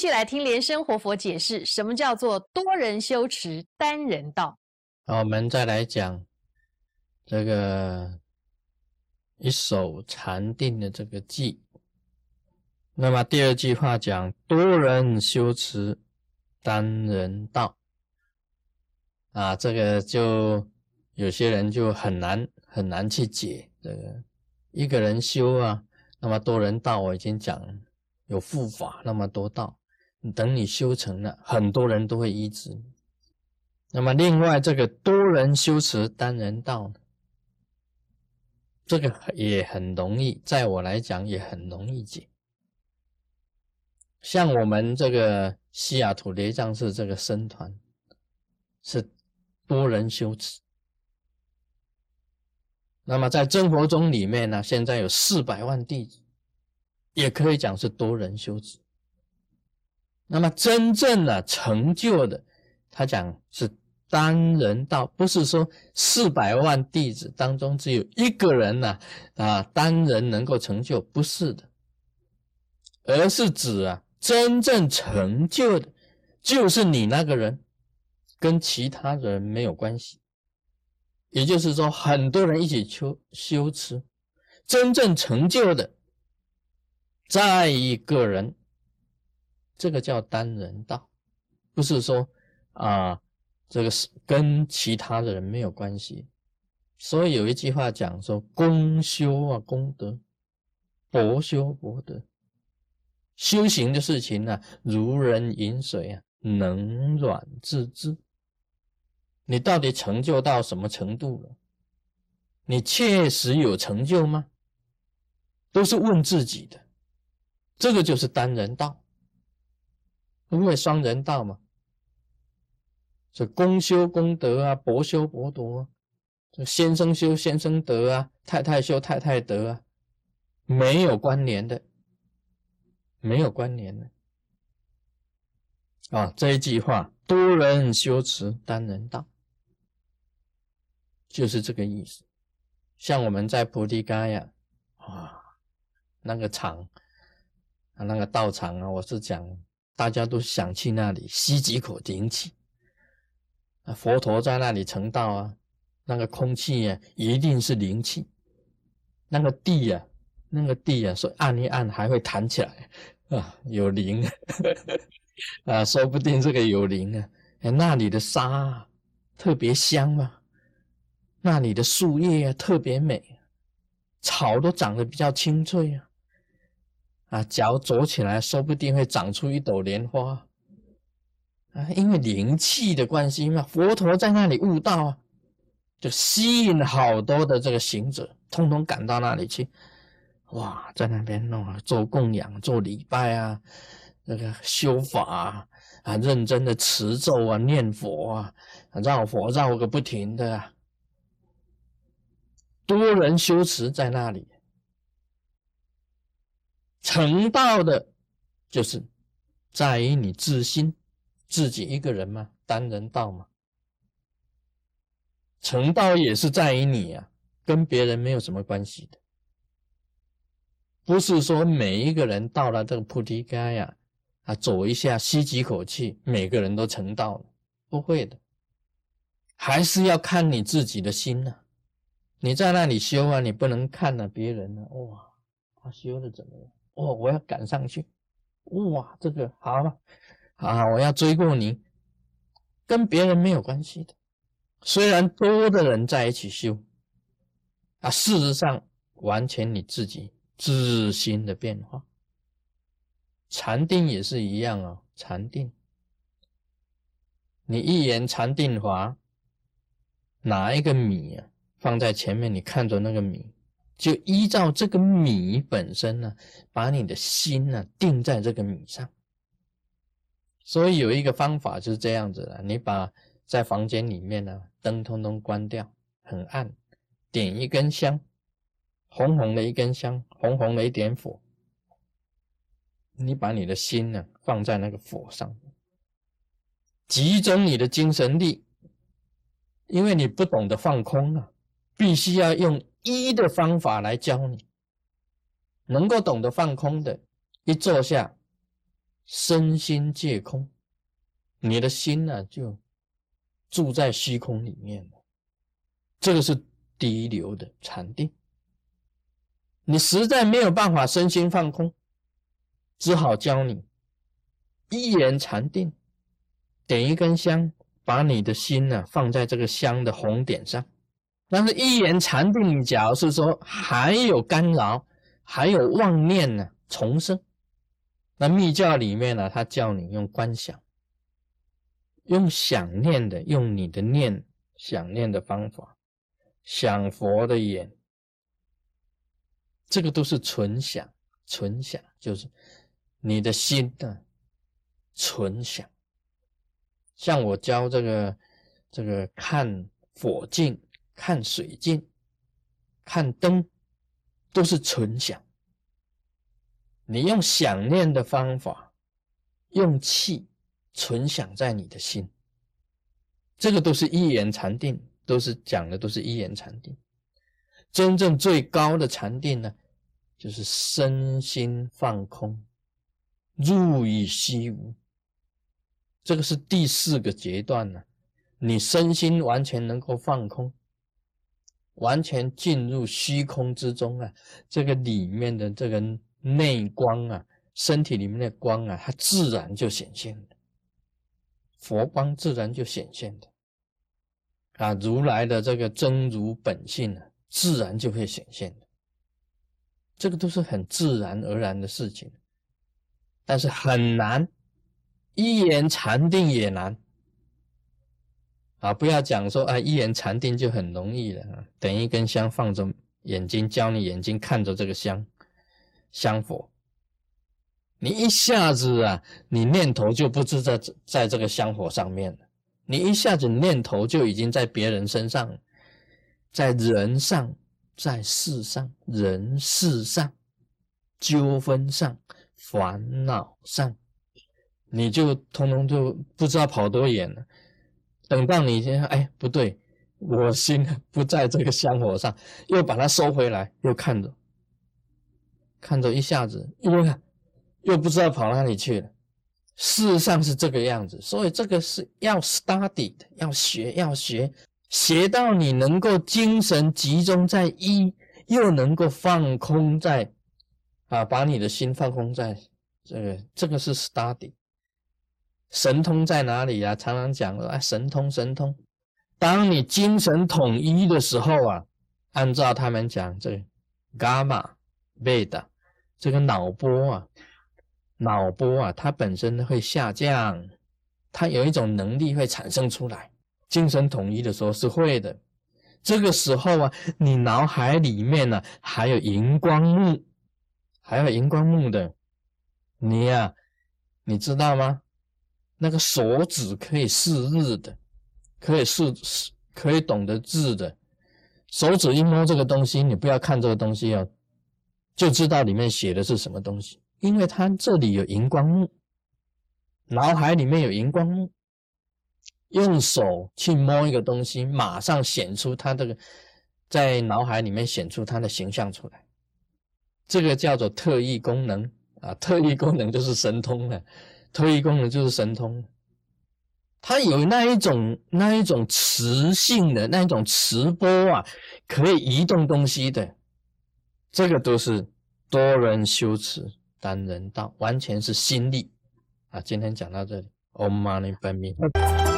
继续来听莲生活佛解释，什么叫做多人修持单人道？好，我们再来讲这个一手禅定的这个记。那么第二句话讲多人修持单人道啊，这个就有些人就很难很难去解这个一个人修啊，那么多人道我已经讲有护法那么多道。等你修成了，很多人都会依止你。那么，另外这个多人修持单人道呢，这个也很容易，在我来讲也很容易解。像我们这个西雅图雷藏寺这个僧团，是多人修持。那么在真佛宗里面呢，现在有四百万弟子，也可以讲是多人修持。那么真正的成就的，他讲是单人道，不是说四百万弟子当中只有一个人呢啊单人能够成就，不是的，而是指啊真正成就的，就是你那个人，跟其他人没有关系。也就是说，很多人一起修修持，真正成就的，在一个人。这个叫单人道，不是说啊，这个是跟其他的人没有关系。所以有一句话讲说：公修啊，功德；博修博德。修行的事情呢，如人饮水啊，冷暖自知。你到底成就到什么程度了？你确实有成就吗？都是问自己的。这个就是单人道。不会双人道嘛？这公修公德啊，伯修伯德啊，先生修先生德啊，太太修太太德啊，没有关联的，没有关联的啊！这一句话，多人修持单人道，就是这个意思。像我们在菩提伽呀，啊，那个场啊，那个道场啊，我是讲。大家都想去那里吸几口灵气，啊，佛陀在那里成道啊，那个空气呀一定是灵气，那个地呀，那个地呀，说按一按还会弹起来啊，有灵 啊，说不定这个有灵啊，哎，那里的沙特别香嘛，那里的树叶啊特别美，草都长得比较清脆啊。啊，脚走起来，说不定会长出一朵莲花啊！因为灵气的关系嘛，佛陀在那里悟道啊，就吸引好多的这个行者，通通赶到那里去。哇，在那边弄啊，做供养、做礼拜啊，那个修法啊，啊，认真的持咒啊、念佛啊，绕佛绕个不停的，多人修持在那里。成道的，就是在于你自心，自己一个人嘛，单人道嘛。成道也是在于你啊，跟别人没有什么关系的。不是说每一个人到了这个菩提伽呀，啊，走一下，吸几口气，每个人都成道了，不会的，还是要看你自己的心呐。你在那里修啊，你不能看了别人呢，哇，他修的怎么样？哦，我要赶上去！哇，这个好了啊！我要追过你，跟别人没有关系的。虽然多的人在一起修啊，事实上完全你自己自心的变化。禅定也是一样啊，禅定，你一言禅定法，拿一个米啊放在前面，你看着那个米。就依照这个米本身呢，把你的心呢定在这个米上。所以有一个方法是这样子的：你把在房间里面呢灯通通关掉，很暗，点一根香，红红的一根香，红红的一点火。你把你的心呢放在那个火上，集中你的精神力，因为你不懂得放空啊，必须要用。一的方法来教你，能够懂得放空的，一坐下，身心皆空，你的心呢就住在虚空里面了。这个是第一流的禅定。你实在没有办法身心放空，只好教你一言禅定，点一根香，把你的心呢放在这个香的红点上。但是，一言禅定，假如是说还有干扰，还有妄念呢重生，那密教里面呢，他叫你用观想，用想念的，用你的念想念的方法，想佛的眼。这个都是纯想，纯想就是你的心的纯想。像我教这个这个看火镜、看水镜、看灯，都是纯想。你用想念的方法，用气存想在你的心，这个都是一言禅定，都是讲的都是一言禅定。真正最高的禅定呢？就是身心放空，入于虚无。这个是第四个阶段呢。你身心完全能够放空，完全进入虚空之中啊。这个里面的这个内光啊，身体里面的光啊，它自然就显现了。佛光自然就显现的啊，如来的这个真如本性啊，自然就会显现的。这个都是很自然而然的事情，但是很难，一言禅定也难啊！不要讲说啊，一言禅定就很容易了。等一根香放着眼睛，教你眼睛看着这个香香火，你一下子啊，你念头就不知在在这个香火上面了，你一下子念头就已经在别人身上，在人上。在世上、人事上、纠纷上、烦恼上，你就通通就不知道跑多远了。等到你现在，哎，不对，我心 不在这个香火上，又把它收回来，又看着，看着，一下子又看又不知道跑哪里去了。事实上是这个样子，所以这个是要 study 的，要学，要学。学到你能够精神集中在一，又能够放空在，啊，把你的心放空在这个，这个是 study。神通在哪里呀？常常讲啊，神通，神通。当你精神统一的时候啊，按照他们讲，这伽马、贝塔，这个脑波啊，脑波啊，它本身会下降，它有一种能力会产生出来。精神统一的时候是会的，这个时候啊，你脑海里面呢还有荧光幕，还有荧光幕的，你呀，你知道吗？那个手指可以识日的，可以识识，可以懂得字的，手指一摸这个东西，你不要看这个东西哦，就知道里面写的是什么东西，因为它这里有荧光幕，脑海里面有荧光幕。用手去摸一个东西，马上显出它这个在脑海里面显出它的形象出来，这个叫做特异功能啊！特异功能就是神通了，特异功能就是神通，它有那一种那一种磁性的那一种磁波啊，可以移动东西的，这个都是多人修持单人道，完全是心力啊！今天讲到这里，Om Mani Padme。